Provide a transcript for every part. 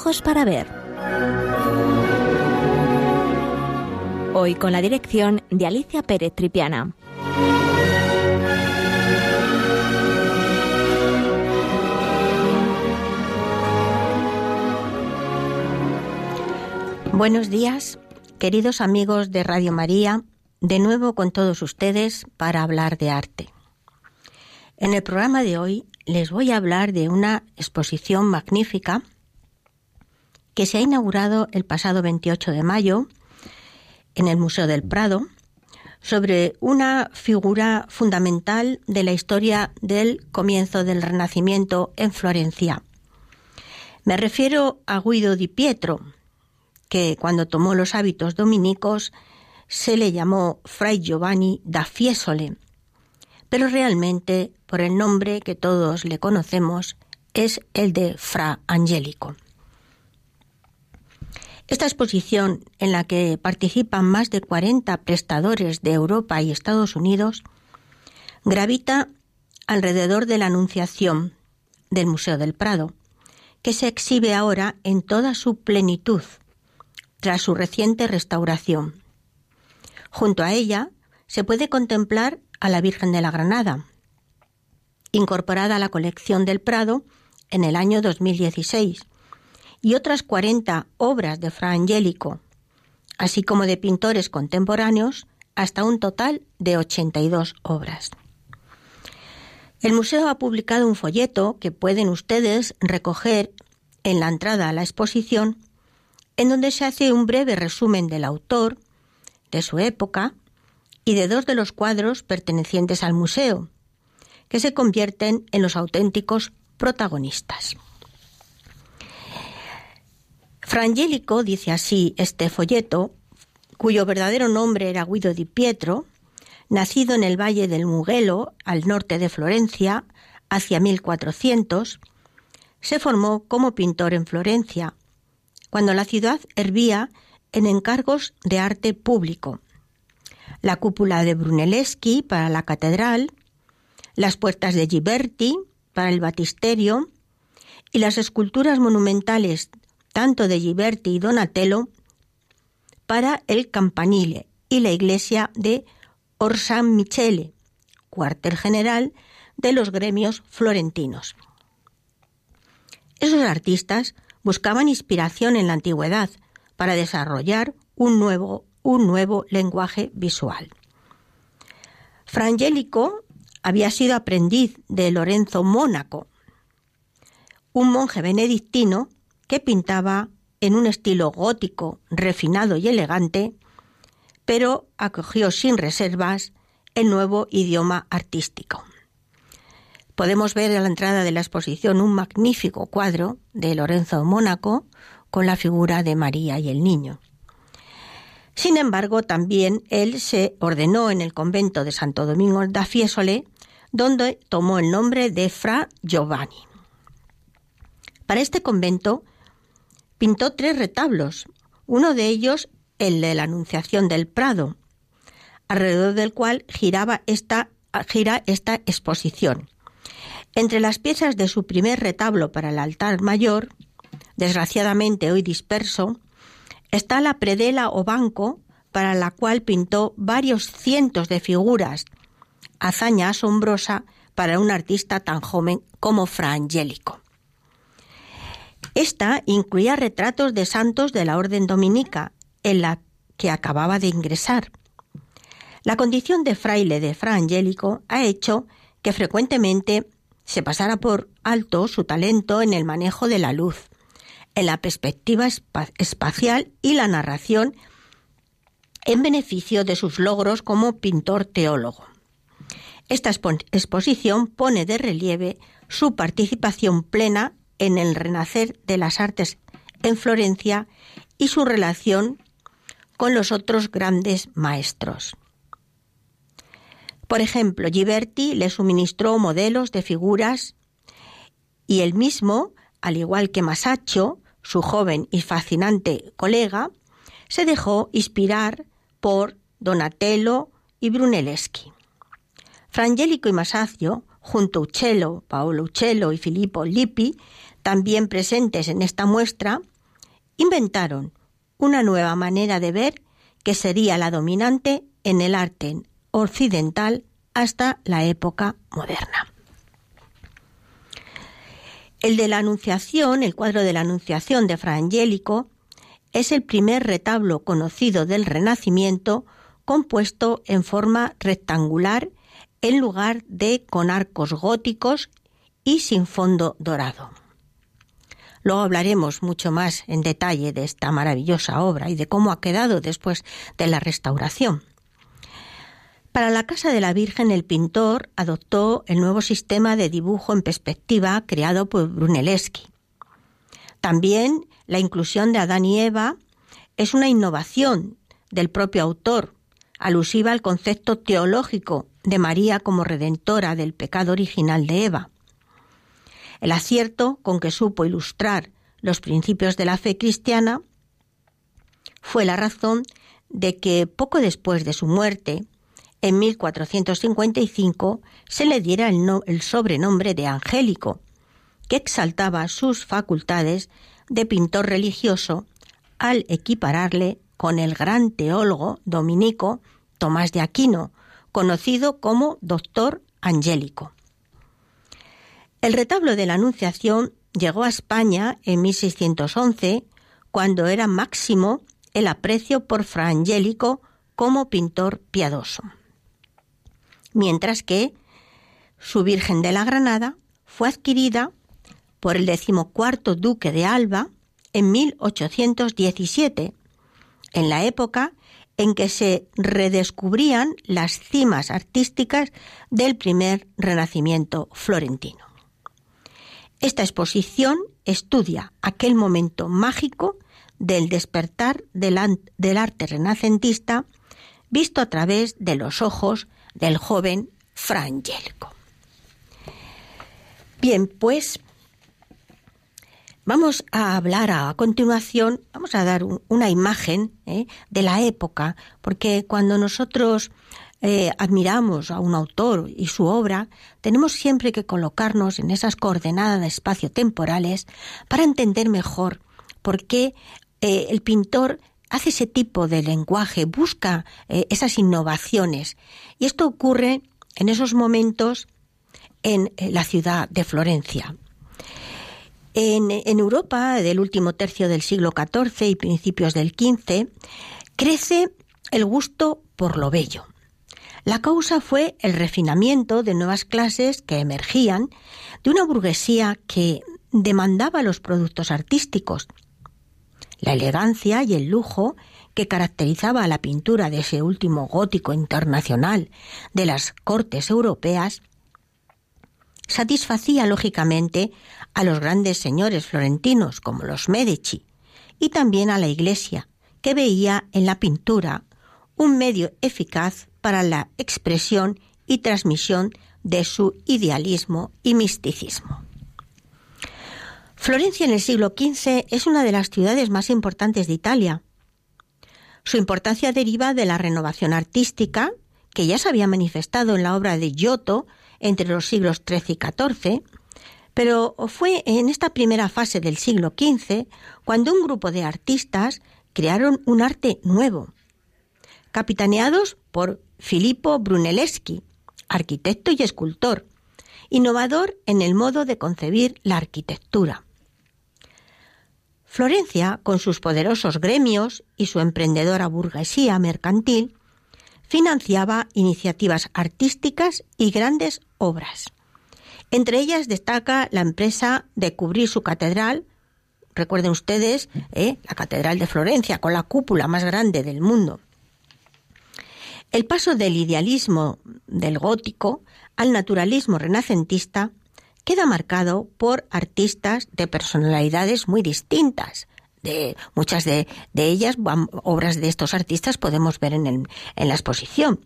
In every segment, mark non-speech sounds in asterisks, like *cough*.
Ojos para Ver. Hoy con la dirección de Alicia Pérez Tripiana. Buenos días, queridos amigos de Radio María, de nuevo con todos ustedes para hablar de arte. En el programa de hoy les voy a hablar de una exposición magnífica que se ha inaugurado el pasado 28 de mayo en el Museo del Prado sobre una figura fundamental de la historia del comienzo del Renacimiento en Florencia. Me refiero a Guido di Pietro, que cuando tomó los hábitos dominicos se le llamó Fray Giovanni da Fiesole, pero realmente por el nombre que todos le conocemos es el de Fra Angelico. Esta exposición, en la que participan más de 40 prestadores de Europa y Estados Unidos, gravita alrededor de la Anunciación del Museo del Prado, que se exhibe ahora en toda su plenitud, tras su reciente restauración. Junto a ella se puede contemplar a la Virgen de la Granada, incorporada a la colección del Prado en el año 2016, y otras 40 obras de Fra Angelico, así como de pintores contemporáneos, hasta un total de 82 obras. El museo ha publicado un folleto que pueden ustedes recoger en la entrada a la exposición, en donde se hace un breve resumen del autor, de su época y de dos de los cuadros pertenecientes al museo, que se convierten en los auténticos protagonistas. Frangélico, dice así este folleto, cuyo verdadero nombre era Guido di Pietro, nacido en el valle del Mugello, al norte de Florencia, hacia 1400, se formó como pintor en Florencia, cuando la ciudad hervía en encargos de arte público. La cúpula de Brunelleschi para la catedral, las puertas de Ghiberti para el batisterio y las esculturas monumentales tanto de Ghiberti y Donatello para el campanile y la iglesia de Orsan Michele, cuartel general de los gremios florentinos. Esos artistas buscaban inspiración en la antigüedad para desarrollar un nuevo, un nuevo lenguaje visual. Frangélico había sido aprendiz de Lorenzo Mónaco, un monje benedictino que pintaba en un estilo gótico, refinado y elegante, pero acogió sin reservas el nuevo idioma artístico. Podemos ver a la entrada de la exposición un magnífico cuadro de Lorenzo Mónaco con la figura de María y el niño. Sin embargo, también él se ordenó en el convento de Santo Domingo da Fiesole, donde tomó el nombre de Fra Giovanni. Para este convento pintó tres retablos, uno de ellos el de la Anunciación del Prado, alrededor del cual giraba esta, gira esta exposición. Entre las piezas de su primer retablo para el altar mayor, desgraciadamente hoy disperso, está la predela o banco para la cual pintó varios cientos de figuras, hazaña asombrosa para un artista tan joven como Fra Angelico. Esta incluía retratos de santos de la Orden Dominica, en la que acababa de ingresar. La condición de fraile de Fra Angelico ha hecho que frecuentemente se pasara por alto su talento en el manejo de la luz, en la perspectiva espacial y la narración en beneficio de sus logros como pintor teólogo. Esta exposición pone de relieve su participación plena en el renacer de las artes en Florencia y su relación con los otros grandes maestros. Por ejemplo, Ghiberti le suministró modelos de figuras y él mismo, al igual que Masaccio, su joven y fascinante colega, se dejó inspirar por Donatello y Brunelleschi. Frangélico y Masaccio, junto a Uccello, Paolo Uccello y Filippo Lippi, también presentes en esta muestra, inventaron una nueva manera de ver que sería la dominante en el arte occidental hasta la época moderna. El de la Anunciación, el cuadro de la Anunciación de Fra Angelico, es el primer retablo conocido del Renacimiento compuesto en forma rectangular en lugar de con arcos góticos y sin fondo dorado. Luego hablaremos mucho más en detalle de esta maravillosa obra y de cómo ha quedado después de la restauración. Para la Casa de la Virgen el pintor adoptó el nuevo sistema de dibujo en perspectiva creado por Brunelleschi. También la inclusión de Adán y Eva es una innovación del propio autor, alusiva al concepto teológico de María como redentora del pecado original de Eva. El acierto con que supo ilustrar los principios de la fe cristiana fue la razón de que poco después de su muerte, en 1455, se le diera el, sobrenombre de Angélico, que exaltaba sus facultades de pintor religioso al equipararle con el gran teólogo dominico Tomás de Aquino, conocido como Doctor Angélico. El retablo de la Anunciación llegó a España en 1611, cuando era máximo el aprecio por Fra Angélico como pintor piadoso. Mientras que su Virgen de la Granada fue adquirida por el decimocuarto duque de Alba en 1817, en la época en que se redescubrían las cimas artísticas del primer renacimiento florentino. Esta exposición estudia aquel momento mágico del despertar del, arte renacentista visto a través de los ojos del joven Frangelico. Bien, pues Vamos a hablar a continuación, vamos a dar una imagen ¿eh? de la época, porque cuando nosotros eh, admiramos a un autor y su obra, tenemos siempre que colocarnos en esas coordenadas espacio-temporales para entender mejor por qué eh, el pintor hace ese tipo de lenguaje, busca esas innovaciones. Y esto ocurre en esos momentos en la ciudad de Florencia. En, Europa, del último tercio del siglo XIV y principios del XV, crece el gusto por lo bello. La causa fue el refinamiento de nuevas clases que emergían de una burguesía que demandaba los productos artísticos. La elegancia y el lujo que caracterizaba a la pintura de ese último gótico internacional de las cortes europeas satisfacía lógicamente a los grandes señores florentinos como los Medici y también a la Iglesia, que veía en la pintura un medio eficaz para la expresión y transmisión de su idealismo y misticismo. Florencia en el siglo XV es una de las ciudades más importantes de Italia. Su importancia deriva de la renovación artística, que ya se había manifestado en la obra de Giotto entre los siglos XIII y XIV, pero fue en esta primera fase del siglo XV cuando un grupo de artistas crearon un arte nuevo, capitaneados por Filippo Brunelleschi, arquitecto y escultor, innovador en el modo de concebir la arquitectura. Florencia, con sus poderosos gremios y su emprendedora burguesía mercantil, financiaba iniciativas artísticas y grandes obras. Entre ellas destaca la empresa de cubrir su catedral, recuerden ustedes, ¿eh? la Catedral de Florencia, con la cúpula más grande del mundo. El paso del idealismo del gótico al naturalismo renacentista queda marcado por artistas de personalidades muy distintas. De, muchas de, ellas, obras de estos artistas, podemos ver en, en la exposición.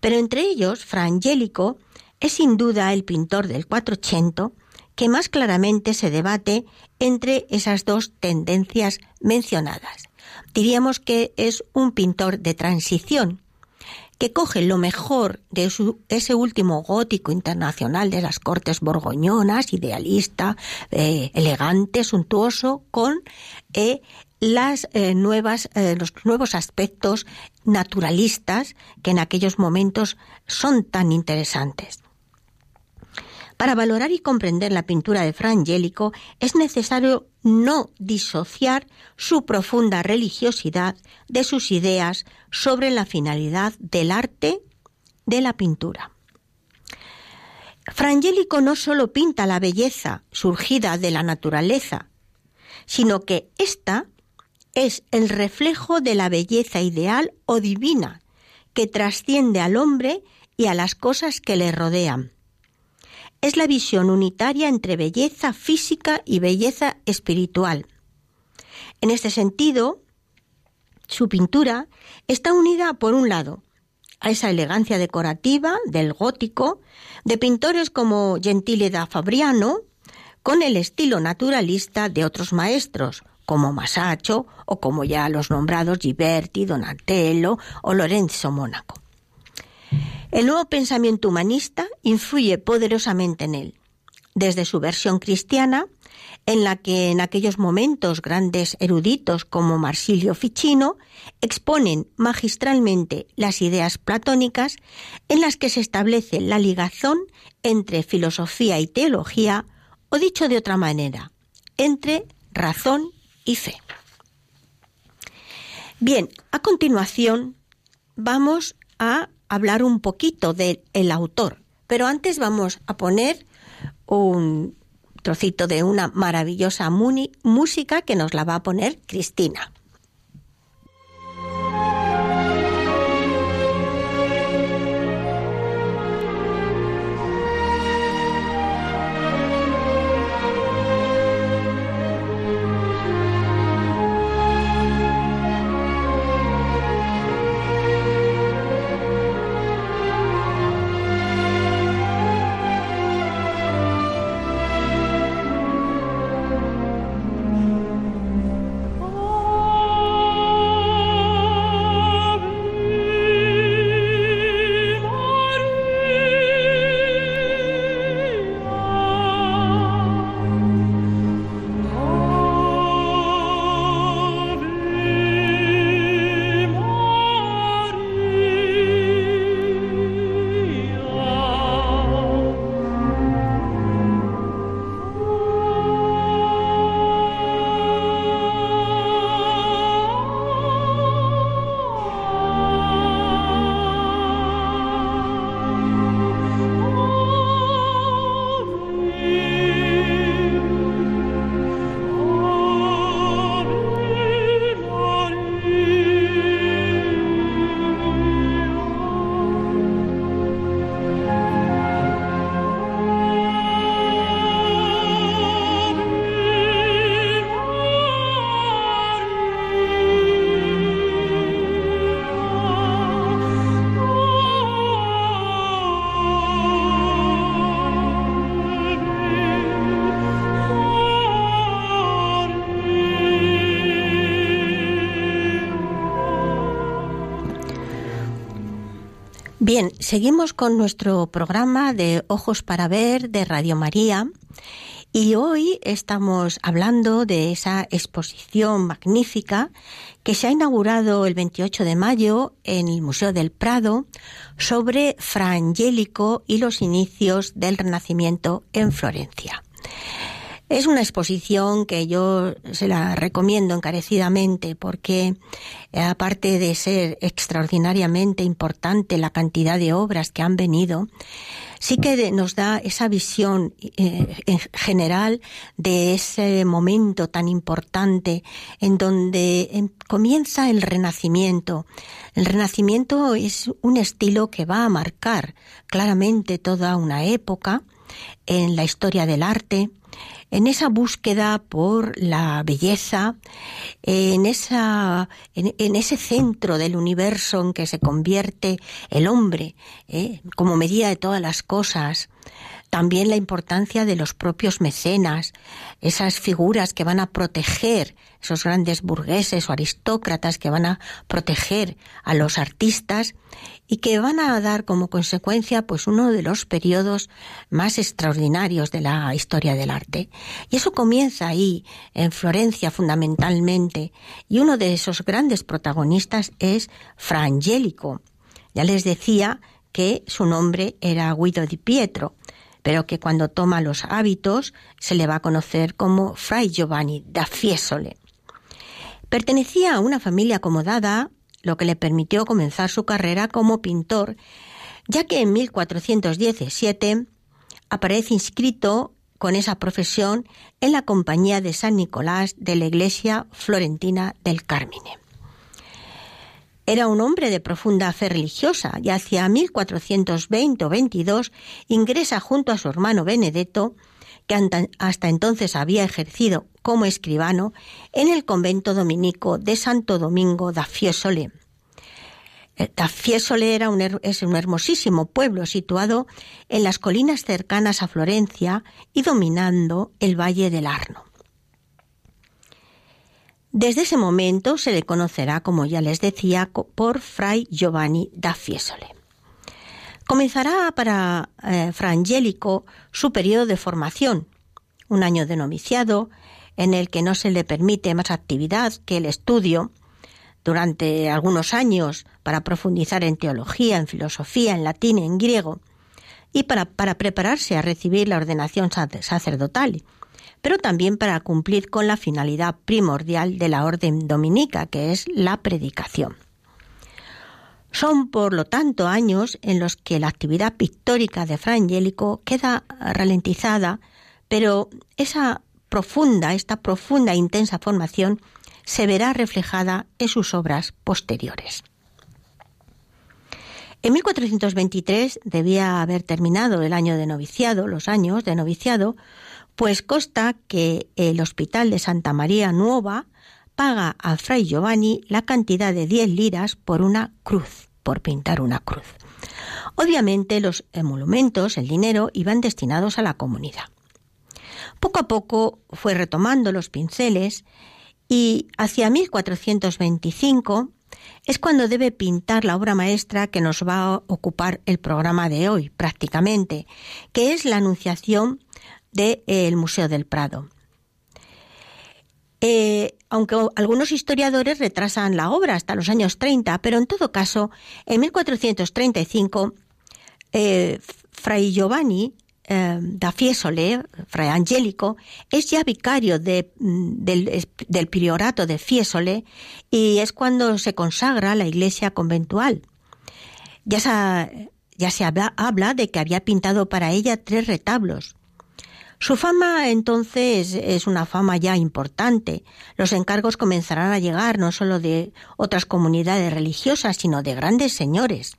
Pero entre ellos, Fra Angelico es sin duda el pintor del 480 que más claramente se debate entre esas dos tendencias mencionadas. Diríamos que es un pintor de transición, que coge lo mejor de ese último gótico internacional de las cortes borgoñonas, idealista, eh, elegante, suntuoso, con eh, las eh, nuevas, los nuevos aspectos naturalistas que en aquellos momentos son tan interesantes. Para valorar y comprender la pintura de Fra Angelico es necesario no disociar su profunda religiosidad de sus ideas sobre la finalidad del arte de la pintura. Fra Angelico no solo pinta la belleza surgida de la naturaleza, sino que ésta es el reflejo de la belleza ideal o divina que trasciende al hombre y a las cosas que le rodean es la visión unitaria entre belleza física y belleza espiritual. En este sentido, su pintura está unida, por un lado, a esa elegancia decorativa del gótico de pintores como Gentile da Fabriano, con el estilo naturalista de otros maestros, como Masaccio o como ya los nombrados Ghiberti, Donatello o Lorenzo Mónaco. El nuevo pensamiento humanista influye poderosamente en él, desde su versión cristiana, en la que en aquellos momentos grandes eruditos como Marsilio Ficino exponen magistralmente las ideas platónicas en las que se establece la ligazón entre filosofía y teología, o dicho de otra manera, entre razón y fe. Bien, a continuación vamos a hablar un poquito del autor, pero antes vamos a poner un trocito de una maravillosa música que nos la va a poner Cristina. Bien, seguimos con nuestro programa de Ojos para Ver de Radio María y hoy estamos hablando de esa exposición magnífica que se ha inaugurado el 28 de mayo en el Museo del Prado sobre Fra Angelico y los inicios del Renacimiento en Florencia. Es una exposición que yo se la recomiendo encarecidamente porque eh, aparte de ser extraordinariamente importante la cantidad de obras que han venido, sí que nos da esa visión eh, en general de ese momento tan importante en donde em, comienza el renacimiento. El renacimiento es un estilo que va a marcar claramente toda una época en la historia del arte, en esa búsqueda por la belleza, en, esa, en, ese centro del universo en que se convierte el hombre ¿eh? como medida de todas las cosas, también la importancia de los propios mecenas, esas figuras que van a proteger, esos grandes burgueses o aristócratas que van a proteger a los artistas y que van a dar como consecuencia pues uno de los periodos más extraordinarios de la historia del arte. Y eso comienza ahí, en Florencia fundamentalmente, y uno de esos grandes protagonistas es Fra Angelico. Ya les decía que su nombre era Guido di Pietro, pero que cuando toma los hábitos se le va a conocer como Fray Giovanni da Fiesole. Pertenecía a una familia acomodada, lo que le permitió comenzar su carrera como pintor, ya que en 1417 aparece inscrito con esa profesión en la compañía de San Nicolás de la iglesia florentina del Carmine. Era un hombre de profunda fe religiosa y hacia 1420 o 22 ingresa junto a su hermano Benedetto, que hasta entonces había ejercido como escribano, en el convento dominico de Santo Domingo da Fiesole. Eh, da Fiesole era un, es un hermosísimo pueblo situado en las colinas cercanas a Florencia y dominando el valle del Arno. Desde ese momento se le conocerá, como ya les decía, por Fray Giovanni da Fiesole. Comenzará para eh, Fra Angelico su periodo de formación, un año de noviciado, en el que no se le permite más actividad que el estudio durante algunos años para profundizar en teología, en filosofía, en latín, en griego, y para, para prepararse a recibir la ordenación sacerdotal pero también para cumplir con la finalidad primordial de la orden dominica, que es la predicación. Son, por lo tanto, años en los que la actividad pictórica de Fra Angelico queda ralentizada, pero esa profunda, esta profunda e intensa formación se verá reflejada en sus obras posteriores. En 1423 debía haber terminado el año de noviciado, los años de noviciado, pues consta que el Hospital de Santa María Nueva paga a Fray Giovanni la cantidad de 10 liras por una cruz, por pintar una cruz. Obviamente los emolumentos, el dinero, iban destinados a la comunidad. Poco a poco fue retomando los pinceles y hacia 1425 es cuando debe pintar la obra maestra que nos va a ocupar el programa de hoy, prácticamente, que es la Anunciación del eh, Museo del Prado. Eh, aunque algunos historiadores retrasan la obra hasta los años 30, pero en todo caso, en 1435, eh, Fray Giovanni da Fiesole, Fray Angélico, es ya vicario mm, del, priorato de Fiesole y es cuando se consagra la iglesia conventual. Ya se, ya se habla de que había pintado para ella tres retablos. Su fama entonces es una fama ya importante. Los encargos comenzarán a llegar no solo de otras comunidades religiosas, sino de grandes señores.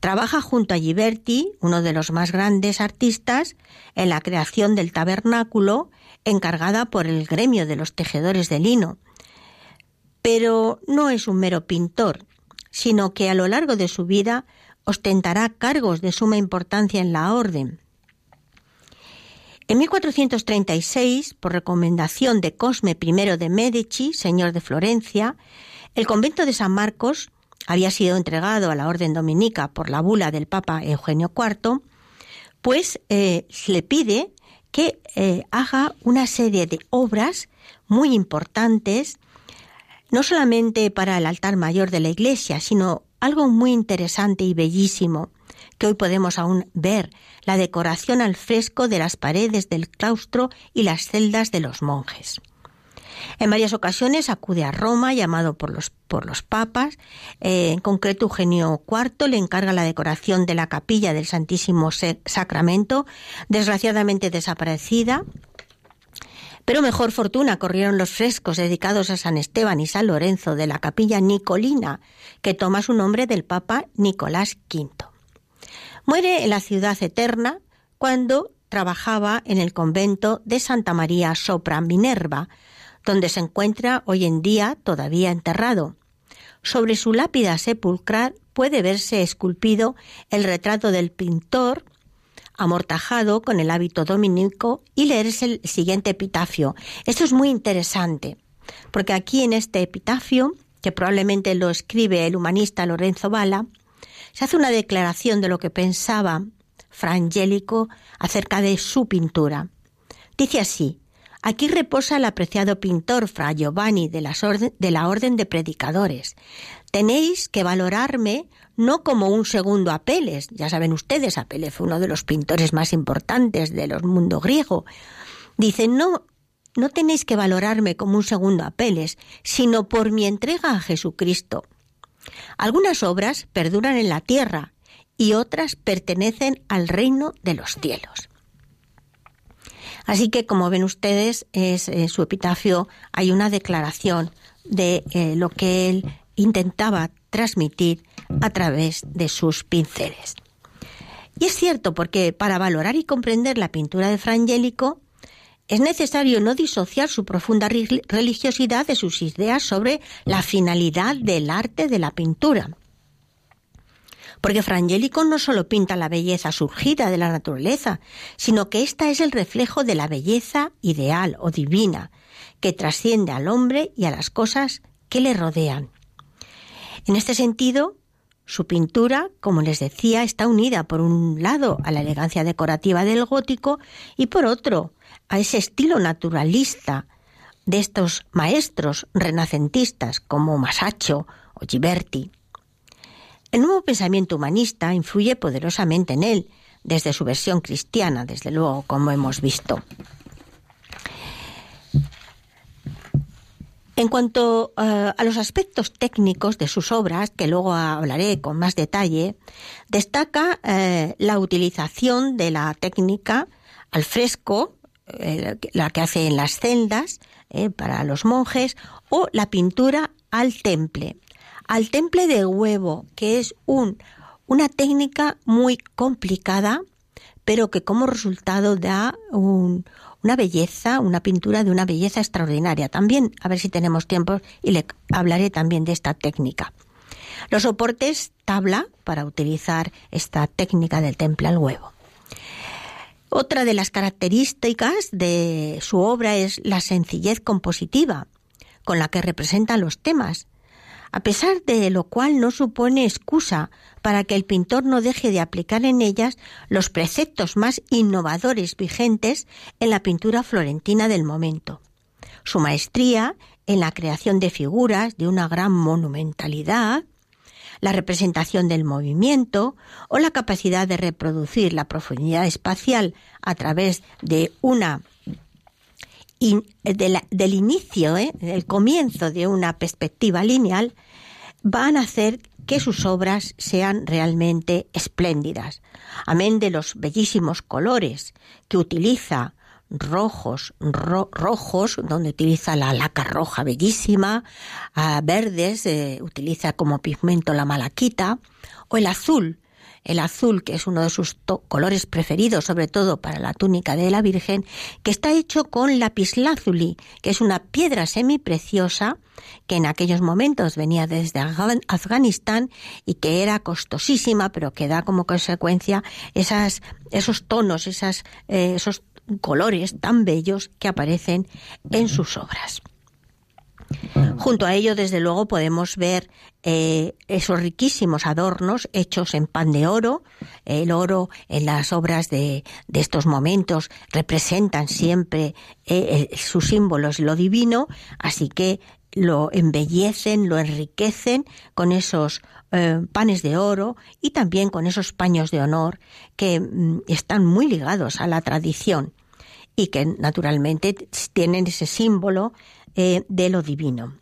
Trabaja junto a Ghiberti, uno de los más grandes artistas, en la creación del tabernáculo, encargada por el gremio de los tejedores de lino. Pero no es un mero pintor, sino que a lo largo de su vida ostentará cargos de suma importancia en la orden. En 1436, por recomendación de Cosme I de Medici, señor de Florencia, el convento de San Marcos había sido entregado a la orden dominica por la bula del Papa Eugenio IV, pues eh, le pide que eh, haga una serie de obras muy importantes, no solamente para el altar mayor de la iglesia, sino algo muy interesante y bellísimo, que hoy podemos aún ver, la decoración al fresco de las paredes del claustro y las celdas de los monjes. En varias ocasiones acude a Roma, llamado por los, por los papas. Eh, en concreto, Eugenio IV le encarga la decoración de la capilla del Santísimo Sacramento, desgraciadamente desaparecida. Pero mejor fortuna corrieron los frescos dedicados a San Esteban y San Lorenzo de la capilla Nicolina, que toma su nombre del Papa Nicolás V. Muere en la ciudad eterna cuando trabajaba en el convento de Santa María sopra Minerva, donde se encuentra hoy en día todavía enterrado. Sobre su lápida sepulcral puede verse esculpido el retrato del pintor amortajado con el hábito dominico y leerse el siguiente epitafio. Esto es muy interesante, porque aquí en este epitafio, que probablemente lo escribe el humanista Lorenzo Bala, se hace una declaración de lo que pensaba Fra Angelico acerca de su pintura. Dice así, Aquí reposa el apreciado pintor Fra Giovanni de, de, la Orden de Predicadores. Tenéis que valorarme no como un segundo Apeles. Ya saben ustedes, Apeles fue uno de los pintores más importantes del mundo griego. Dice, no, no tenéis que valorarme como un segundo Apeles, sino por mi entrega a Jesucristo. Algunas obras perduran en la tierra y otras pertenecen al reino de los cielos. Así que, como ven ustedes, es, en su epitafio hay una declaración de eh, lo que él intentaba transmitir a través de sus pinceles. Y es cierto, porque para valorar y comprender la pintura de Frangélico es necesario no disociar su profunda religiosidad de sus ideas sobre la finalidad del arte de la pintura. Porque Frangélico no solo pinta la belleza surgida de la naturaleza, sino que ésta es el reflejo de la belleza ideal o divina, que trasciende al hombre y a las cosas que le rodean. En este sentido, su pintura, como les decía, está unida por un lado a la elegancia decorativa del gótico y por otro a ese estilo naturalista de estos maestros renacentistas como Masaccio o Ghiberti. El nuevo pensamiento humanista influye poderosamente en él, desde su versión cristiana, desde luego, como hemos visto. En cuanto eh, a los aspectos técnicos de sus obras, que luego hablaré con más detalle, destaca eh, la utilización de la técnica al fresco, eh, la que hace en las celdas para los monjes, o la pintura al temple, al temple de huevo, que es un, una técnica muy complicada, pero que como resultado da una belleza, una pintura de una belleza extraordinaria. También, a ver si tenemos tiempo, y le hablaré también de esta técnica. Los soportes tabla para utilizar esta técnica del temple al huevo. Otra de las características de su obra es la sencillez compositiva con la que representa los temas, a pesar de lo cual no supone excusa para que el pintor no deje de aplicar en ellas los preceptos más innovadores vigentes en la pintura florentina del momento. Su maestría en la creación de figuras de una gran monumentalidad, la representación del movimiento o la capacidad de reproducir la profundidad espacial a través de una del inicio, ¿eh? el comienzo de una perspectiva lineal, van a hacer que sus obras sean realmente espléndidas. Amén de los bellísimos colores que utiliza, rojos, rojos, donde utiliza la laca roja bellísima, verdes, eh, utiliza como pigmento la malaquita, o el azul, el azul, que es uno de sus colores preferidos, sobre todo para la túnica de la Virgen, que está hecho con lapislázuli, que es una piedra semipreciosa que en aquellos momentos venía desde Afganistán y que era costosísima, pero que da como consecuencia esas, esos tonos, esas, eh, esos colores tan bellos que aparecen en sus obras. Junto a ello, desde luego, podemos ver eh, esos riquísimos adornos hechos en pan de oro. El oro en las obras de, estos momentos representan siempre eh, sus símbolos, lo divino, así que lo embellecen, lo enriquecen con esos eh, panes de oro y también con esos paños de honor que mm, están muy ligados a la tradición y que naturalmente tienen ese símbolo eh, de lo divino.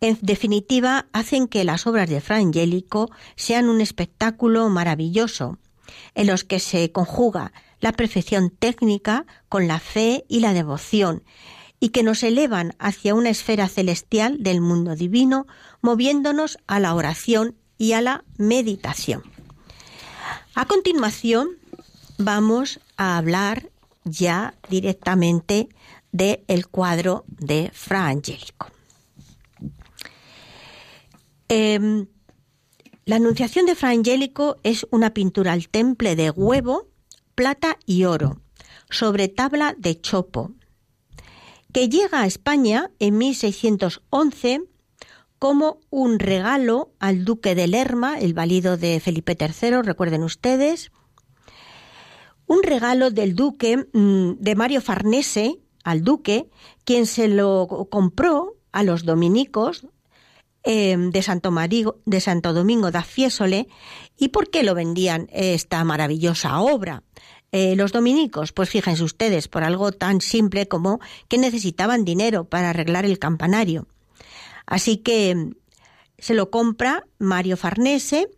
En definitiva, hacen que las obras de Fra Angelico sean un espectáculo maravilloso, en los que se conjuga la perfección técnica con la fe y la devoción, y que nos elevan hacia una esfera celestial del mundo divino, moviéndonos a la oración y a la meditación. A continuación, vamos a hablar ya directamente del cuadro de Fra Angelico. Em, la Anunciación de Fra Angelico es una pintura al temple de huevo plata y oro, sobre tabla de chopo, que llega a España en 1611 como un regalo al duque de Lerma, el valido de Felipe III, recuerden ustedes, un regalo del duque mm, de Mario Farnese al duque, quien se lo compró a los dominicos em, de, Santo de Santo Domingo da Fiesole. ¿Y por qué lo vendían esta maravillosa obra? Eh, los dominicos, pues fíjense ustedes, por algo tan simple como que necesitaban dinero para arreglar el campanario. Así que em, se lo compra Mario Farnese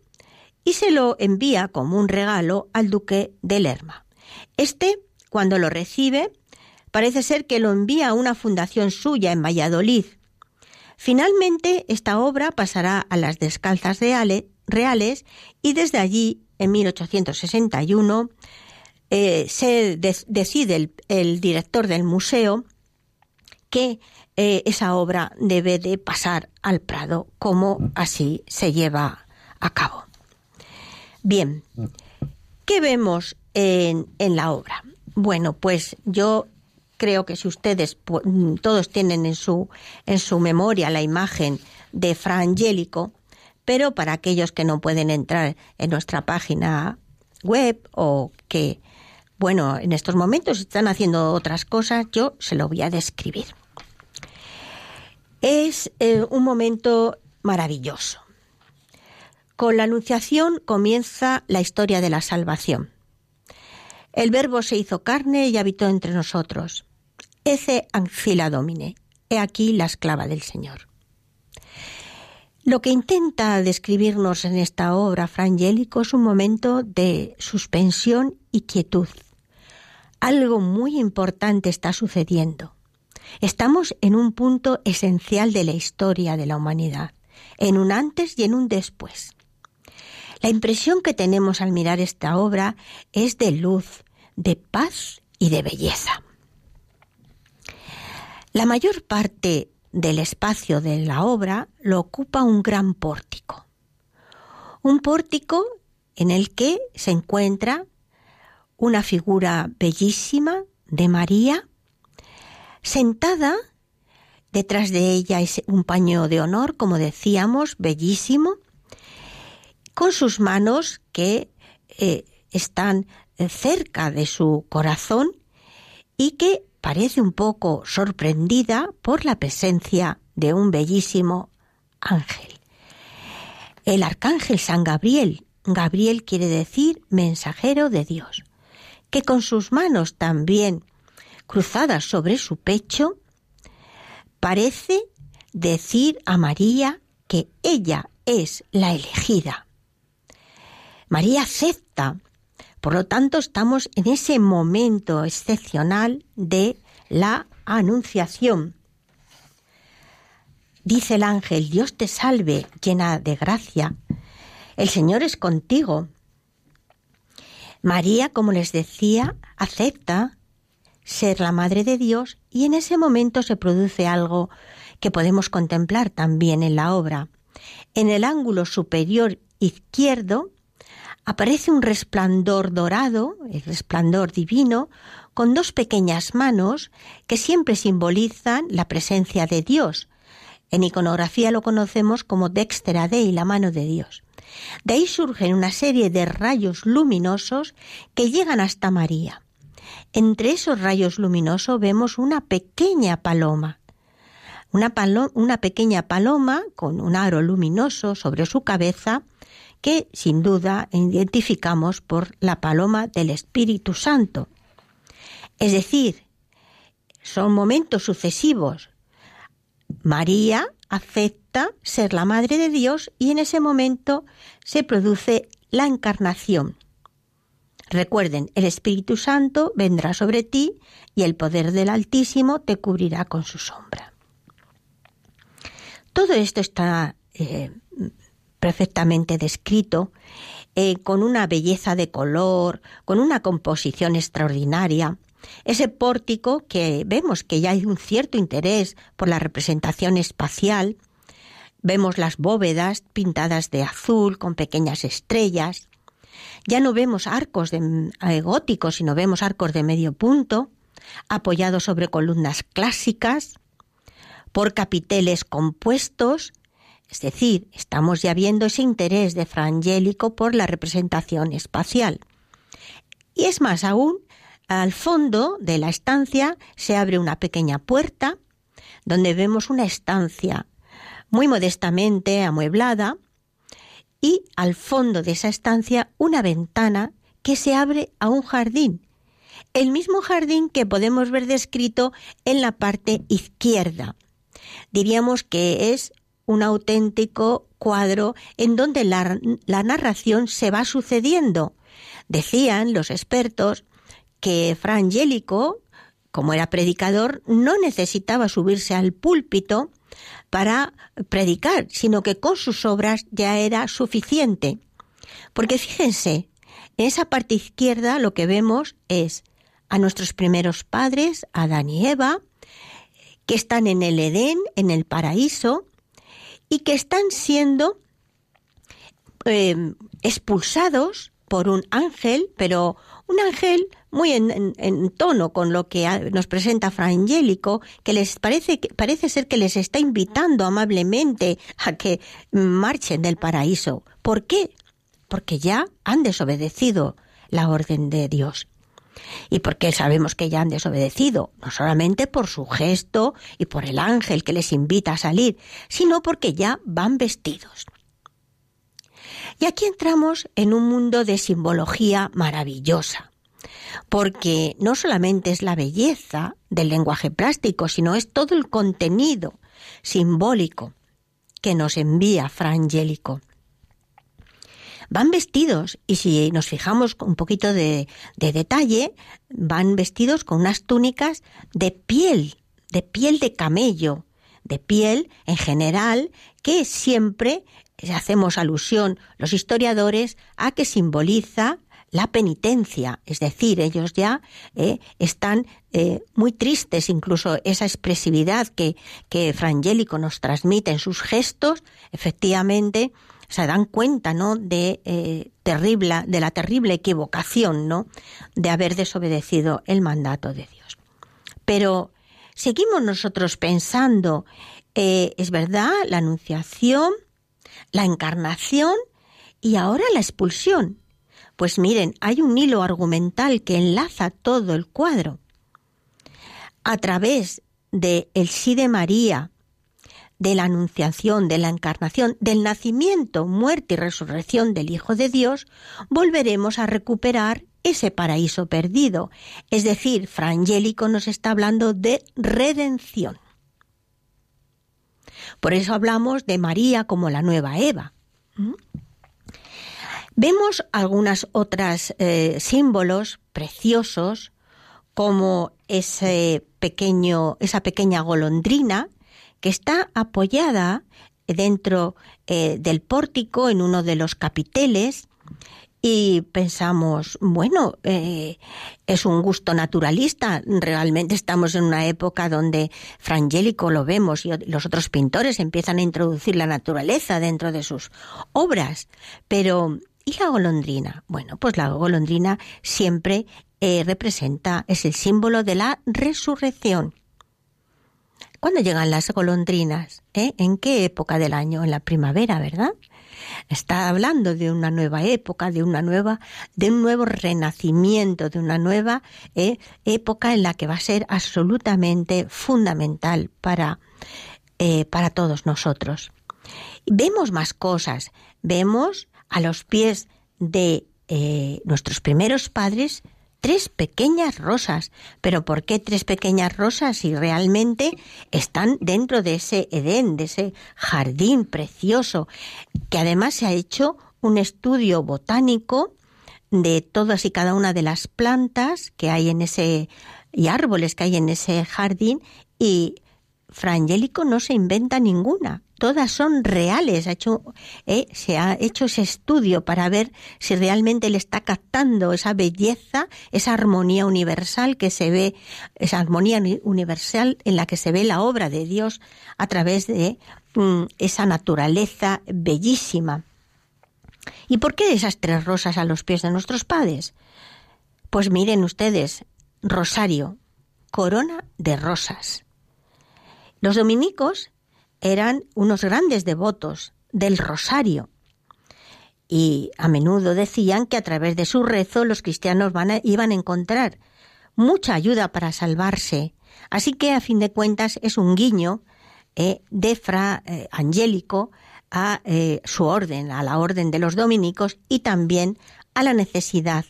y se lo envía como un regalo al duque de Lerma. Este, cuando lo recibe, parece ser que lo envía a una fundación suya en Valladolid. Finalmente, esta obra pasará a las Descalzas Reales y desde allí, en 1861, eh, se decide el, director del museo que eh, esa obra debe de pasar al Prado, como así se lleva a cabo. Bien, ¿qué vemos en, en la obra? Bueno, pues yo creo que si ustedes todos tienen en su, en su memoria la imagen de Fra Angelico, pero para aquellos que no pueden entrar en nuestra página web o que, bueno, en estos momentos están haciendo otras cosas, yo se lo voy a describir. Es eh, un momento maravilloso. Con la Anunciación comienza la historia de la salvación. El Verbo se hizo carne y habitó entre nosotros. Ece ancila domine. He aquí la esclava del Señor. Lo que intenta describirnos en esta obra frangélico es un momento de suspensión y quietud. Algo muy importante está sucediendo. Estamos en un punto esencial de la historia de la humanidad, en un antes y en un después. La impresión que tenemos al mirar esta obra es de luz, de paz y de belleza. La mayor parte del espacio de la obra lo ocupa un gran pórtico. Un pórtico en el que se encuentra una figura bellísima de María, sentada, detrás de ella es un paño de honor, como decíamos, bellísimo, con sus manos que eh, están cerca de su corazón y que parece un poco sorprendida por la presencia de un bellísimo ángel. El arcángel San Gabriel, Gabriel quiere decir mensajero de Dios, que con sus manos también cruzadas sobre su pecho, parece decir a María que ella es la elegida. María acepta por lo tanto, estamos en ese momento excepcional de la anunciación. Dice el ángel, Dios te salve, llena de gracia. El Señor es contigo. María, como les decía, acepta ser la Madre de Dios y en ese momento se produce algo que podemos contemplar también en la obra. En el ángulo superior izquierdo aparece un resplandor dorado, el resplandor divino, con dos pequeñas manos que siempre simbolizan la presencia de Dios. En iconografía lo conocemos como Dextera Dei, la mano de Dios. De ahí surgen una serie de rayos luminosos que llegan hasta María. Entre esos rayos luminosos vemos una pequeña paloma. Una, una pequeña paloma con un aro luminoso sobre su cabeza que sin duda identificamos por la paloma del Espíritu Santo. Es decir, son momentos sucesivos. María acepta ser la Madre de Dios y en ese momento se produce la encarnación. Recuerden, el Espíritu Santo vendrá sobre ti y el poder del Altísimo te cubrirá con su sombra. Todo esto está eh, perfectamente descrito, eh, con una belleza de color, con una composición extraordinaria. Ese pórtico que vemos que ya hay un cierto interés por la representación espacial, vemos las bóvedas pintadas de azul con pequeñas estrellas, Ya no vemos arcos de, eh, góticos, sino vemos arcos de medio punto, apoyados sobre columnas clásicas, por capiteles compuestos, es decir, estamos ya viendo ese interés de Frangélico por la representación espacial. Y es más aún, al fondo de la estancia se abre una pequeña puerta donde vemos una estancia muy modestamente amueblada y al fondo de esa estancia una ventana que se abre a un jardín, el mismo jardín que podemos ver descrito en la parte izquierda. Diríamos que es un auténtico cuadro en donde la, narración se va sucediendo. Decían los expertos que Fra Angelico, como era predicador, no necesitaba subirse al púlpito para predicar, sino que con sus obras ya era suficiente. Porque fíjense, en esa parte izquierda lo que vemos es a nuestros primeros padres, Adán y Eva, que están en el Edén, en el paraíso, y que están siendo eh, expulsados por un ángel, pero un ángel muy en, tono con lo que nos presenta Fra Angélico, que les parece, parece ser que les está invitando amablemente a que marchen del paraíso. ¿Por qué? Porque ya han desobedecido la orden de Dios. Y porque sabemos que ya han desobedecido, no solamente por su gesto y por el ángel que les invita a salir, sino porque ya van vestidos. Y aquí entramos en un mundo de simbología maravillosa, porque no solamente es la belleza del lenguaje plástico, sino es todo el contenido simbólico que nos envía Fra Angélico. Van vestidos, y si nos fijamos con un poquito de, de detalle, van vestidos con unas túnicas de piel, de piel de camello, de piel en general, que siempre hacemos alusión los historiadores a que simboliza la penitencia, es decir, ellos ya eh, están eh, muy tristes, incluso esa expresividad que, que Frangélico nos transmite en sus gestos, efectivamente se dan cuenta, ¿no? De eh, terrible, de la terrible equivocación, ¿no? De haber desobedecido el mandato de Dios. Pero seguimos nosotros pensando, es verdad, la anunciación la encarnación y ahora la expulsión. Pues miren, hay un hilo argumental que enlaza todo el cuadro. A través de el sí de María, de la anunciación, de la encarnación, del nacimiento, muerte y resurrección del Hijo de Dios, volveremos a recuperar ese paraíso perdido. Es decir, Frangélico nos está hablando de redención. Por eso hablamos de María como la nueva Eva. ¿Mm? Vemos algunas otras eh, símbolos preciosos como ese pequeño, esa pequeña golondrina que está apoyada dentro eh, del pórtico en uno de los capiteles y pensamos, bueno, eh, es un gusto naturalista. Realmente estamos en una época donde Frangélico lo vemos y los otros pintores empiezan a introducir la naturaleza dentro de sus obras. Pero, ¿y la golondrina? Bueno, pues la golondrina siempre eh, representa, es el símbolo de la resurrección. ¿Cuándo llegan las golondrinas? ¿Eh? ¿En qué época del año? En la primavera, ¿verdad? Está hablando de una nueva época, de una nueva, de un nuevo renacimiento, de una nueva eh, época en la que va a ser absolutamente fundamental para, eh, para todos nosotros. Vemos más cosas. Vemos a los pies de eh, nuestros primeros padres tres pequeñas rosas. Pero ¿por qué tres pequeñas rosas si realmente están dentro de ese Edén, de ese jardín precioso, que además se ha hecho un estudio botánico de todas y cada una de las plantas que hay en ese y árboles que hay en ese jardín y Frangélico no se inventa ninguna todas son reales. Hecho, eh, se ha hecho ese estudio para ver si realmente le está captando esa belleza, esa armonía universal que se ve, esa armonía universal en la que se ve la obra de Dios a través de mm, esa naturaleza bellísima. ¿Y por qué esas tres rosas a los pies de nuestros padres? Pues miren ustedes, rosario, corona de rosas. Los dominicos eran unos grandes devotos del rosario y a menudo decían que a través de su rezo los cristianos iban a encontrar mucha ayuda para salvarse. Así que a fin de cuentas es un guiño eh, de Fra eh, Angélico a eh, su orden, a la orden de los dominicos y también a la necesidad,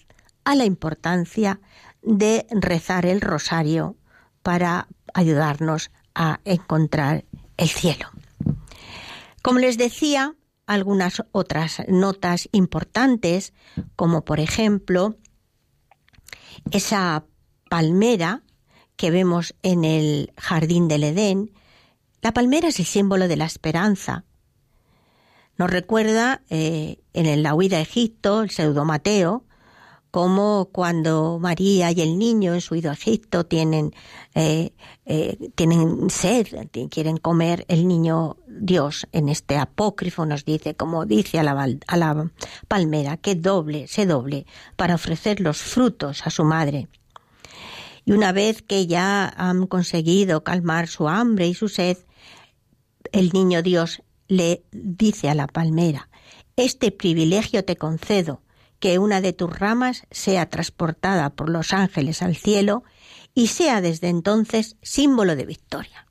a la importancia de rezar el rosario para ayudarnos a encontrar el cielo. Como les decía, algunas otras notas importantes, como por ejemplo esa palmera que vemos en el jardín del Edén. La palmera es el símbolo de la esperanza. Nos recuerda eh, en la huida a Egipto, el pseudo Mateo, como cuando María y el niño en su ida a Egipto tienen, eh, eh, tienen sed, quieren comer el niño Dios. En este apócrifo nos dice, como dice a la palmera, que doble, se doble para ofrecer los frutos a su madre. Y una vez que ya han conseguido calmar su hambre y su sed, el niño Dios le dice a la palmera, este privilegio te concedo, que una de tus ramas sea transportada por los ángeles al cielo y sea desde entonces símbolo de victoria.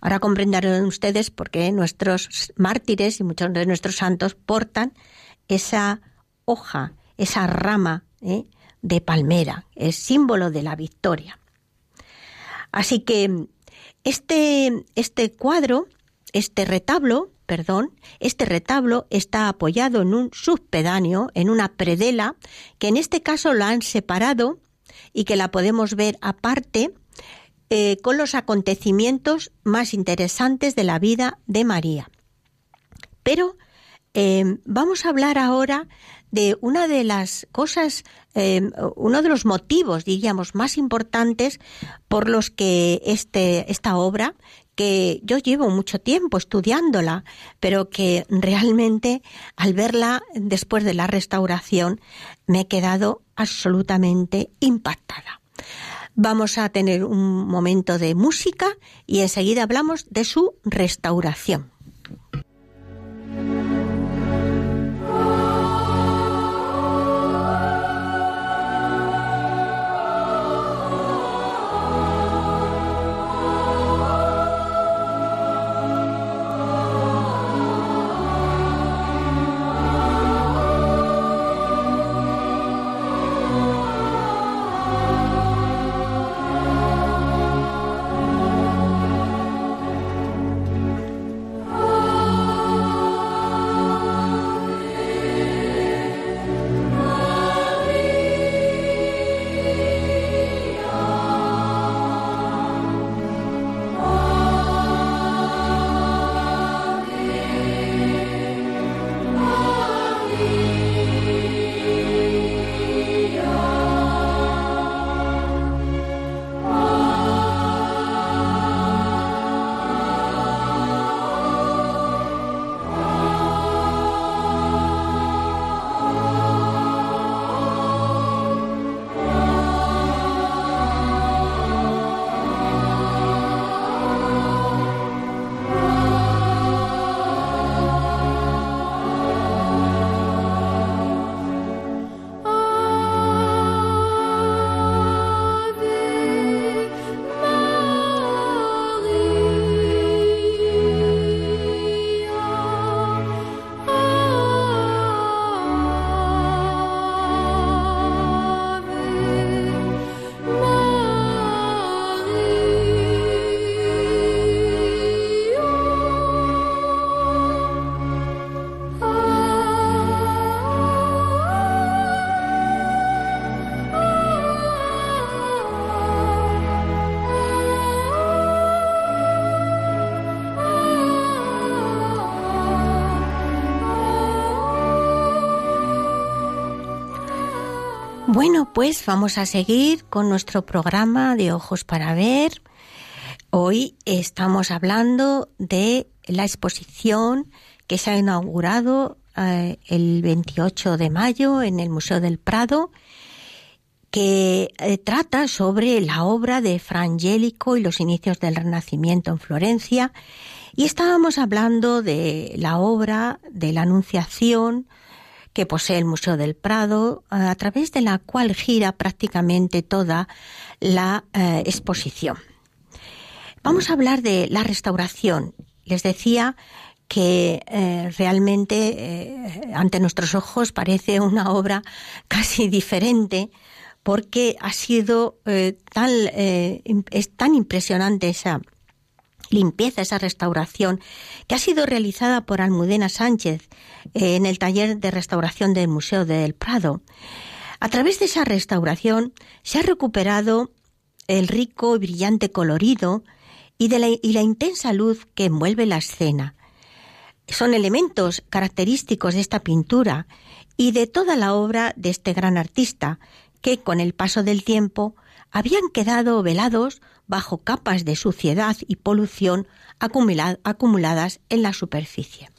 Ahora comprenderán ustedes por qué nuestros mártires y muchos de nuestros santos portan esa hoja, esa rama ¿eh? de palmera, es símbolo de la victoria. Así que este, este cuadro, este retablo, perdón, este retablo está apoyado en un subpedáneo, en una predela, que en este caso la han separado y que la podemos ver aparte eh, con los acontecimientos más interesantes de la vida de María. Pero eh, vamos a hablar ahora de una de las cosas, eh, uno de los motivos, diríamos, más importantes por los que este, esta obra que yo llevo mucho tiempo estudiándola, pero que realmente al verla después de la restauración me he quedado absolutamente impactada. Vamos a tener un momento de música y enseguida hablamos de su restauración. Bueno, pues vamos a seguir con nuestro programa de Ojos para Ver. Hoy estamos hablando de la exposición que se ha inaugurado eh, el 28 de mayo en el Museo del Prado que eh, trata sobre la obra de Fra Angelico y los inicios del Renacimiento en Florencia. Y estábamos hablando de la obra de la Anunciación que posee el Museo del Prado, a través de la cual gira prácticamente toda la eh, exposición. Vamos a hablar de la restauración. Les decía que eh, realmente ante nuestros ojos parece una obra *laughs* casi diferente porque ha sido eh, eh, es tan impresionante esa limpieza, esa restauración, que ha sido realizada por Almudena Sánchez eh, en el taller de restauración del Museo del Prado. A través de esa restauración se ha recuperado el rico y brillante colorido y, la, y la intensa luz que envuelve la escena. Son elementos característicos de esta pintura y de toda la obra de este gran artista, que con el paso del tiempo habían quedado velados bajo capas de suciedad y polución acumuladas en la superficie.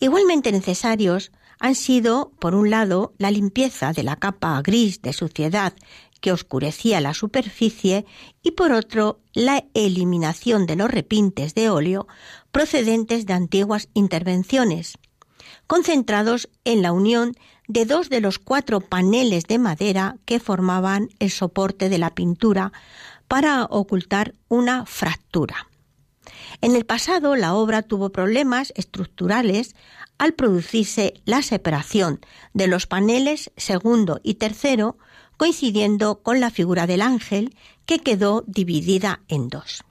Igualmente necesarios han sido, por un lado, la limpieza de la capa gris de suciedad que oscurecía la superficie y por otro, la eliminación de los repintes de óleo procedentes de antiguas intervenciones, concentrados en la unión de dos de los cuatro paneles de madera que formaban el soporte de la pintura para ocultar una fractura. En el pasado la obra tuvo problemas estructurales al producirse la separación de los paneles segundo y tercero coincidiendo con la figura del ángel que quedó dividida en dos.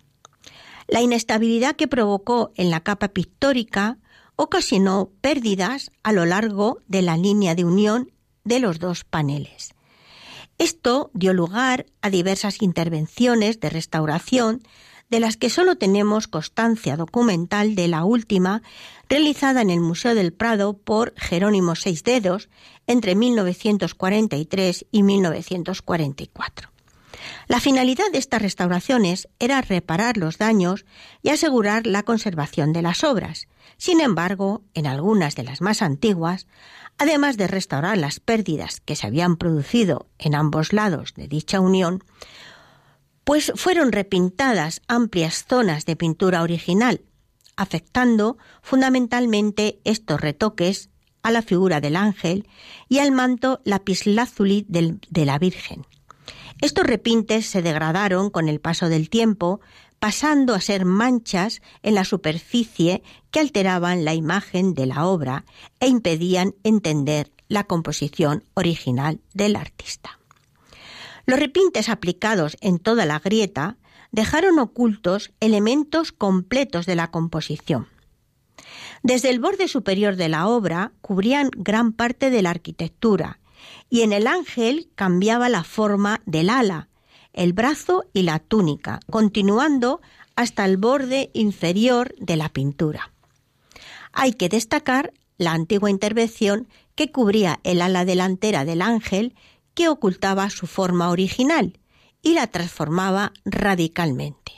La inestabilidad que provocó en la capa pictórica ocasionó pérdidas a lo largo de la línea de unión de los dos paneles. Esto dio lugar a diversas intervenciones de restauración, de las que solo tenemos constancia documental de la última, realizada en el Museo del Prado por Jerónimo Seis Dedos entre 1943 y 1944. La finalidad de estas restauraciones era reparar los daños y asegurar la conservación de las obras. Sin embargo, en algunas de las más antiguas, además de restaurar las pérdidas que se habían producido en ambos lados de dicha unión, pues fueron repintadas amplias zonas de pintura original, afectando fundamentalmente estos retoques a la figura del ángel y al manto lapislázuli de la Virgen. Estos repintes se degradaron con el paso del tiempo, pasando a ser manchas en la superficie que alteraban la imagen de la obra e impedían entender la composición original del artista. Los repintes aplicados en toda la grieta dejaron ocultos elementos completos de la composición. Desde el borde superior de la obra cubrían gran parte de la arquitectura y en el ángel cambiaba la forma del ala, el brazo y la túnica, continuando hasta el borde inferior de la pintura. Hay que destacar la antigua intervención que cubría el ala delantera del ángel que ocultaba su forma original y la transformaba radicalmente,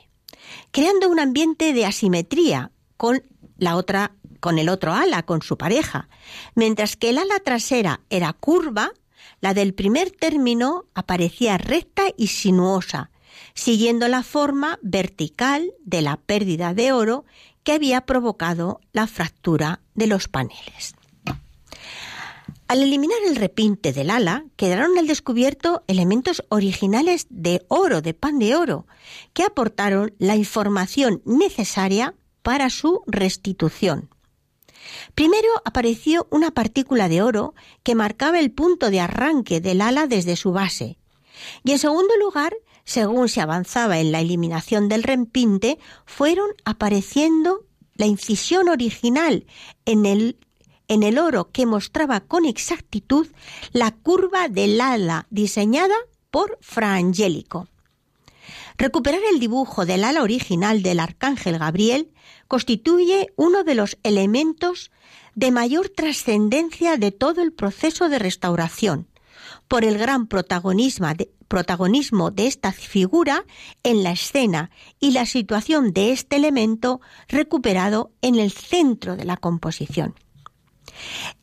creando un ambiente de asimetría con la otra con el otro ala, con su pareja. Mientras que el ala trasera era curva, la del primer término aparecía recta y sinuosa, siguiendo la forma vertical de la pérdida de oro que había provocado la fractura de los paneles. Al eliminar el repinte del ala, quedaron al descubierto elementos originales de oro, de pan de oro, que aportaron la información necesaria para su restitución. Primero apareció una partícula de oro que marcaba el punto de arranque del ala desde su base. Y en segundo lugar, según se avanzaba en la eliminación del repinte, fueron apareciendo la incisión original en el, en el oro que mostraba con exactitud la curva del ala diseñada por Fra Angelico. Recuperar el dibujo del ala original del arcángel Gabriel constituye uno de los elementos de mayor trascendencia de todo el proceso de restauración, por el gran protagonismo de, esta figura en la escena y la situación de este elemento recuperado en el centro de la composición.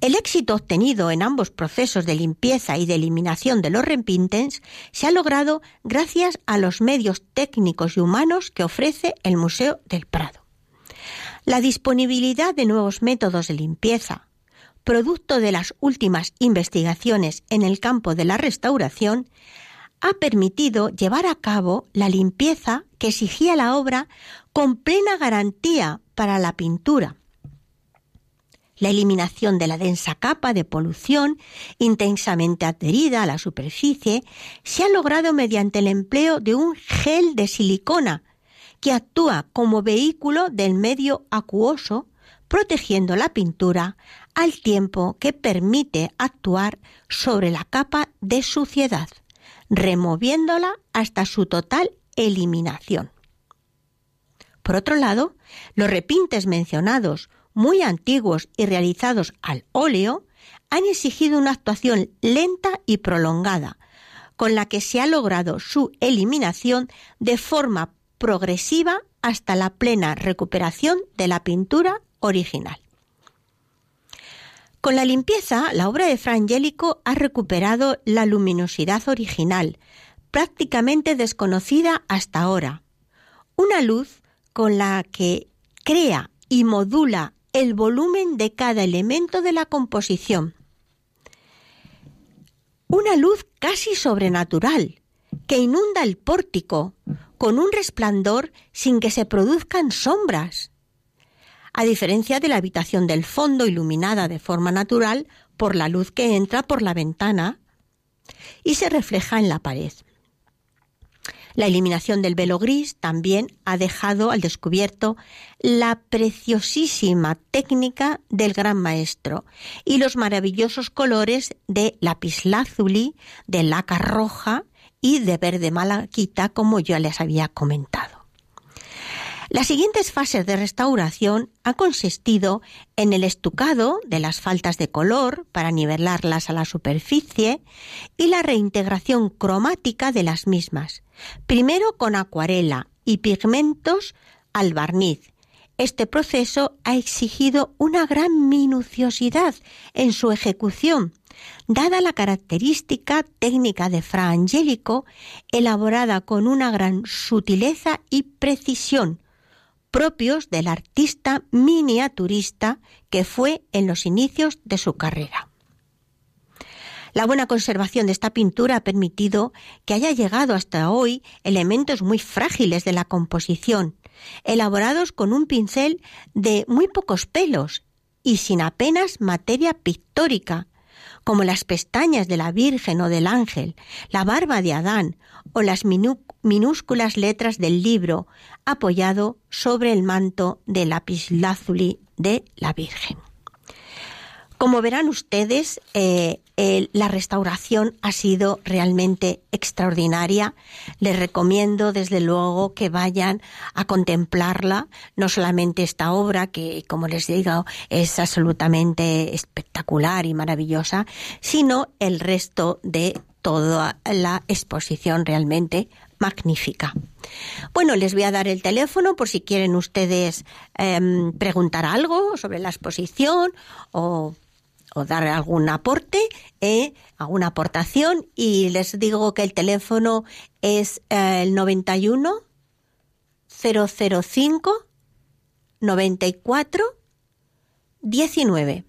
El éxito obtenido en ambos procesos de limpieza y de eliminación de los repintens se ha logrado gracias a los medios técnicos y humanos que ofrece el Museo del Prado. La disponibilidad de nuevos métodos de limpieza, producto de las últimas investigaciones en el campo de la restauración, ha permitido llevar a cabo la limpieza que exigía la obra con plena garantía para la pintura. La eliminación de la densa capa de polución intensamente adherida a la superficie se ha logrado mediante el empleo de un gel de silicona que actúa como vehículo del medio acuoso, protegiendo la pintura al tiempo que permite actuar sobre la capa de suciedad, removiéndola hasta su total eliminación. Por otro lado, los repintes mencionados muy antiguos y realizados al óleo han exigido una actuación lenta y prolongada, con la que se ha logrado su eliminación de forma progresiva hasta la plena recuperación de la pintura original. Con la limpieza, la obra de Fra Angelico ha recuperado la luminosidad original, prácticamente desconocida hasta ahora. Una luz con la que crea y modula el volumen de cada elemento de la composición. Una luz casi sobrenatural que inunda el pórtico con un resplandor sin que se produzcan sombras. A diferencia de la habitación del fondo iluminada de forma natural por la luz que entra por la ventana y se refleja en la pared. La eliminación del velo gris también ha dejado al descubierto la preciosísima técnica del gran maestro y los maravillosos colores de lapislázuli, de laca roja y de verde malaquita, como ya les había comentado. Las siguientes fases de restauración han consistido en el estucado de las faltas de color para nivelarlas a la superficie y la reintegración cromática de las mismas, primero con acuarela y pigmentos al barniz. Este proceso ha exigido una gran minuciosidad en su ejecución, dada la característica técnica de Fra Angelico, elaborada con una gran sutileza y precisión, propios del artista miniaturista que fue en los inicios de su carrera. La buena conservación de esta pintura ha permitido que haya llegado hasta hoy elementos muy frágiles de la composición, elaborados con un pincel de muy pocos pelos y sin apenas materia pictórica, como las pestañas de la Virgen o del ángel, la barba de Adán o las minúsculas letras del libro apoyado sobre el manto de lapislázuli de la Virgen. Como verán ustedes, eh, la restauración ha sido realmente extraordinaria. Les recomiendo desde luego que vayan a contemplarla, no solamente esta obra, que como les digo es absolutamente espectacular y maravillosa, sino el resto de toda la exposición realmente magnífica. Bueno, les voy a dar el teléfono por si quieren ustedes em, preguntar algo sobre la exposición o, dar algún aporte, eh, alguna aportación y les digo que el teléfono es eh, el 91 005 94 19.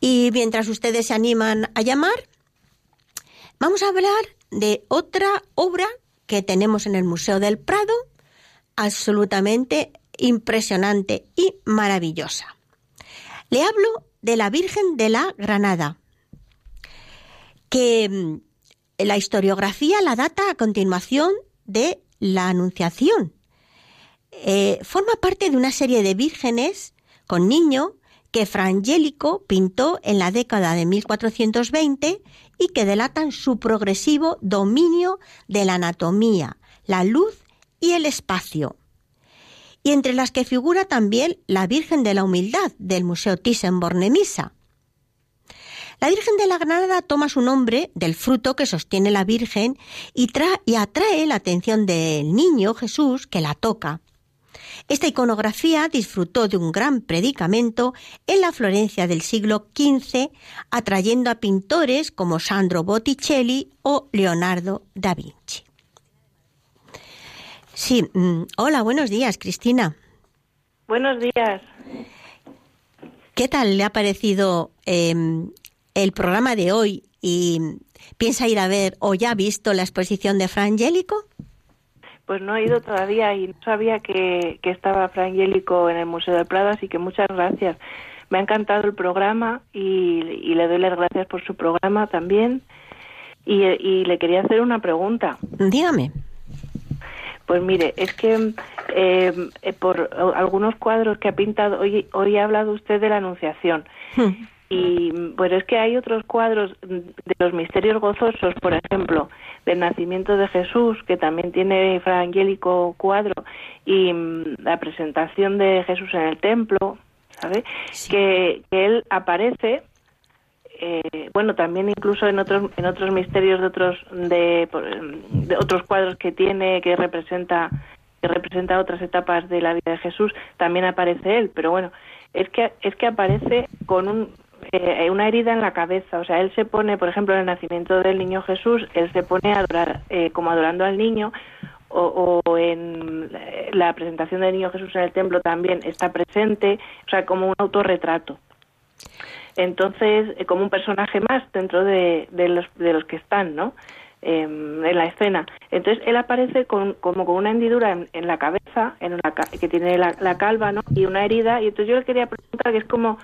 Y mientras ustedes se animan a llamar, vamos a hablar de otra obra que tenemos en el Museo del Prado, absolutamente impresionante y maravillosa. Le hablo de la Virgen de la Granada, que mm, la historiografía la data a continuación de la Anunciación. Eh, forma parte de una serie de vírgenes con niño que Frangélico pintó en la década de 1420 y que delatan su progresivo dominio de la anatomía, la luz y el espacio. Y entre las que figura también la Virgen de la Humildad del Museo Thyssen-Bornemisza. La Virgen de la Granada toma su nombre del fruto que sostiene la Virgen y, y atrae la atención del niño Jesús que la toca. Esta iconografía disfrutó de un gran predicamento en la Florencia del siglo XV, atrayendo a pintores como Sandro Botticelli o Leonardo da Vinci. Sí, mm, hola, buenos días, Cristina. Buenos días. ¿Qué tal le ha parecido em, el programa de hoy y piensa ir a ver o ya ha visto la exposición de Fra Pues no he ido todavía y no sabía que, estaba Fra en el Museo del Prado, así que muchas gracias. Me ha encantado el programa y, le doy las gracias por su programa también. Y, y le quería hacer una pregunta. Dígame. Pues mire, es que eh, eh, por algunos cuadros que ha pintado, hoy, hoy ha hablado usted de la Anunciación. Hmm. Y pues es que hay otros cuadros de los misterios gozosos, por ejemplo, del nacimiento de Jesús, que también tiene Fra Angélico cuadro, y mm, la presentación de Jesús en el templo, ¿sabe? Que, que él aparece eh, bueno también incluso en otros en otros misterios de otros de, otros cuadros que tiene que representa que representa otras etapas de la vida de Jesús también aparece él. Pero bueno es que es que aparece con un eh, una herida en la cabeza. O sea él se pone por ejemplo en el nacimiento del niño Jesús él se pone a adorar eh, como adorando al niño o, o, en la presentación del niño Jesús en el templo también está presente o sea como un autorretrato entonces eh, como un personaje más dentro de, los, de los que están, ¿no? Em, en la escena. Entonces él aparece con, como con una hendidura en, la cabeza, en una, que tiene la, calva, ¿no? Y una herida. Y entonces yo le quería preguntar que es como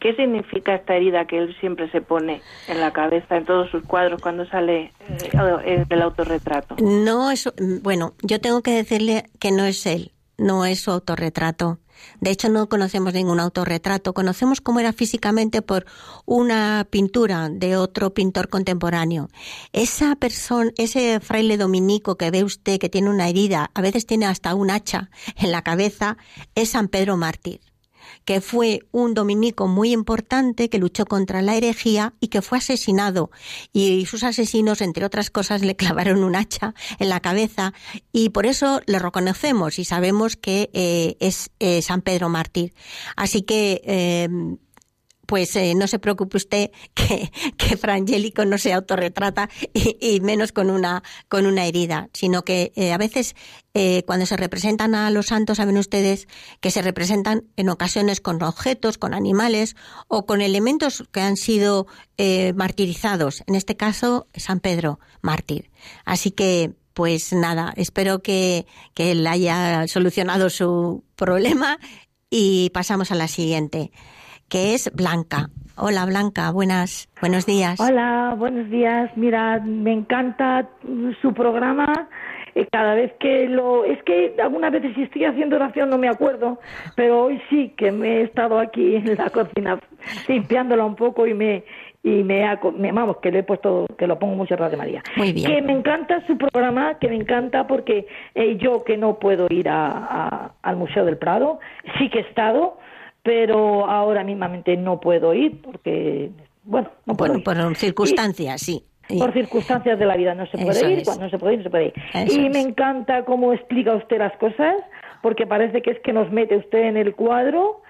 ¿Qué significa esta herida que él siempre se pone en la cabeza en todos sus cuadros cuando sale eh, del autorretrato? No, eso, bueno, yo tengo que decirle que no es él, no es su autorretrato. De hecho, no conocemos ningún autorretrato. Conocemos cómo era físicamente por una pintura de otro pintor contemporáneo. Esa persona, ese fraile dominico que ve usted que tiene una herida, a veces tiene hasta un hacha en la cabeza, es San Pedro Mártir que fue un dominico muy importante que luchó contra la herejía y que fue asesinado. Y sus asesinos, entre otras cosas, le clavaron un hacha en la cabeza y por eso le reconocemos y sabemos que eh, es eh, San Pedro Mártir. Así que eh, pues eh, no se preocupe usted *laughs* que, que Frangélico no se autorretrata y, menos con una, con una herida, sino que eh, a veces eh, cuando se representan a los santos, saben ustedes que se representan en ocasiones con objetos, con animales o con elementos que han sido martirizados. En este caso, San Pedro, mártir. Así que pues nada, espero que, que él haya solucionado su problema y pasamos a la siguiente que es Blanca. Hola Blanca, buenas, buenos días. Hola, buenos días. Mira, me encanta su programa. Eh, cada vez que lo es que algunas veces si estoy haciendo oración no me acuerdo, pero hoy sí que me he estado aquí en la cocina limpiándola un poco y me y me, ha, vamos que le he puesto que lo pongo mucho de María. Muy bien. Que me encanta su programa, que me encanta porque eh, yo que no puedo ir a, al Museo del Prado, sí que he estado, pero ahora mismamente no puedo ir porque, bueno, no puedo por, por circunstancias, sí. Por circunstancias de la vida no se puede ir, cuando no se puede ir, no se puede ir. y me encanta cómo explica usted las cosas, porque parece que es que nos mete usted en el cuadro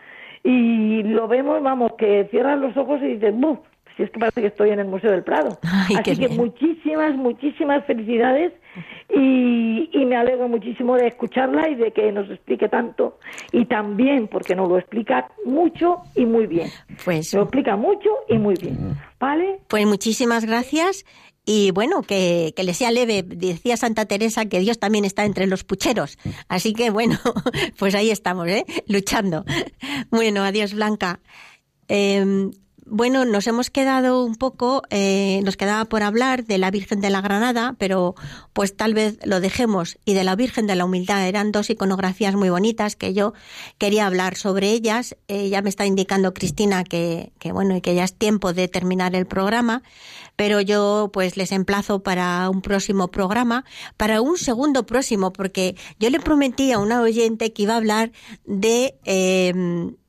y lo vemos, vamos, que cierran los ojos y dices, ¡buf! Si es que parece que estoy en el Museo del Prado. Así que muchísimas, muchísimas felicidades y, me alegro muchísimo de escucharla y de que nos explique tanto y también porque nos lo explica mucho y muy bien. Pues lo explica mucho y muy bien. ¿Vale? Pues muchísimas gracias. Y bueno, que, que, le sea leve. Decía Santa Teresa que Dios también está entre los pucheros. Así que bueno, *laughs* pues ahí estamos, ¿eh? Luchando. *laughs* Bueno, adiós Blanca. Em, bueno, nos hemos quedado un poco, eh, nos quedaba por hablar de la Virgen de la Granada, pero pues tal vez lo dejemos. Y de la Virgen de la Humildad eran dos iconografías muy bonitas que yo quería hablar sobre ellas. Eh, ya me está indicando Cristina que, que bueno y que ya es tiempo de terminar el programa, pero yo pues les emplazo para un próximo programa, para un segundo próximo, porque yo le prometí a una oyente que iba a hablar de eh,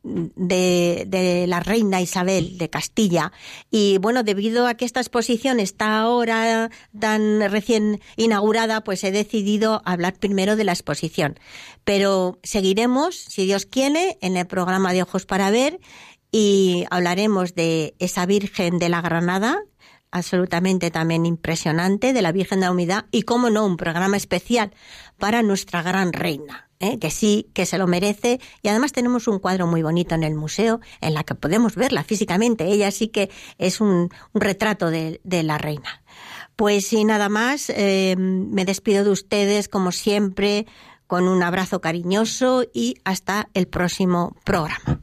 de, la reina Isabel de Castilla. Y bueno, debido a que esta exposición está ahora tan recién inaugurada, pues he decidido hablar primero de la exposición. Pero seguiremos, si Dios quiere, en el programa de Ojos para Ver y hablaremos de esa Virgen de la Granada, absolutamente también impresionante, de la Virgen de la Humildad y, como no, un programa especial para nuestra gran reina. ¿eh? que sí, que se lo merece. Y además tenemos un cuadro muy bonito en el museo en la que podemos verla físicamente. Ella sí que es un, retrato de, la reina. Pues sin nada más, eh, me despido de ustedes como siempre con un abrazo cariñoso y hasta el próximo programa.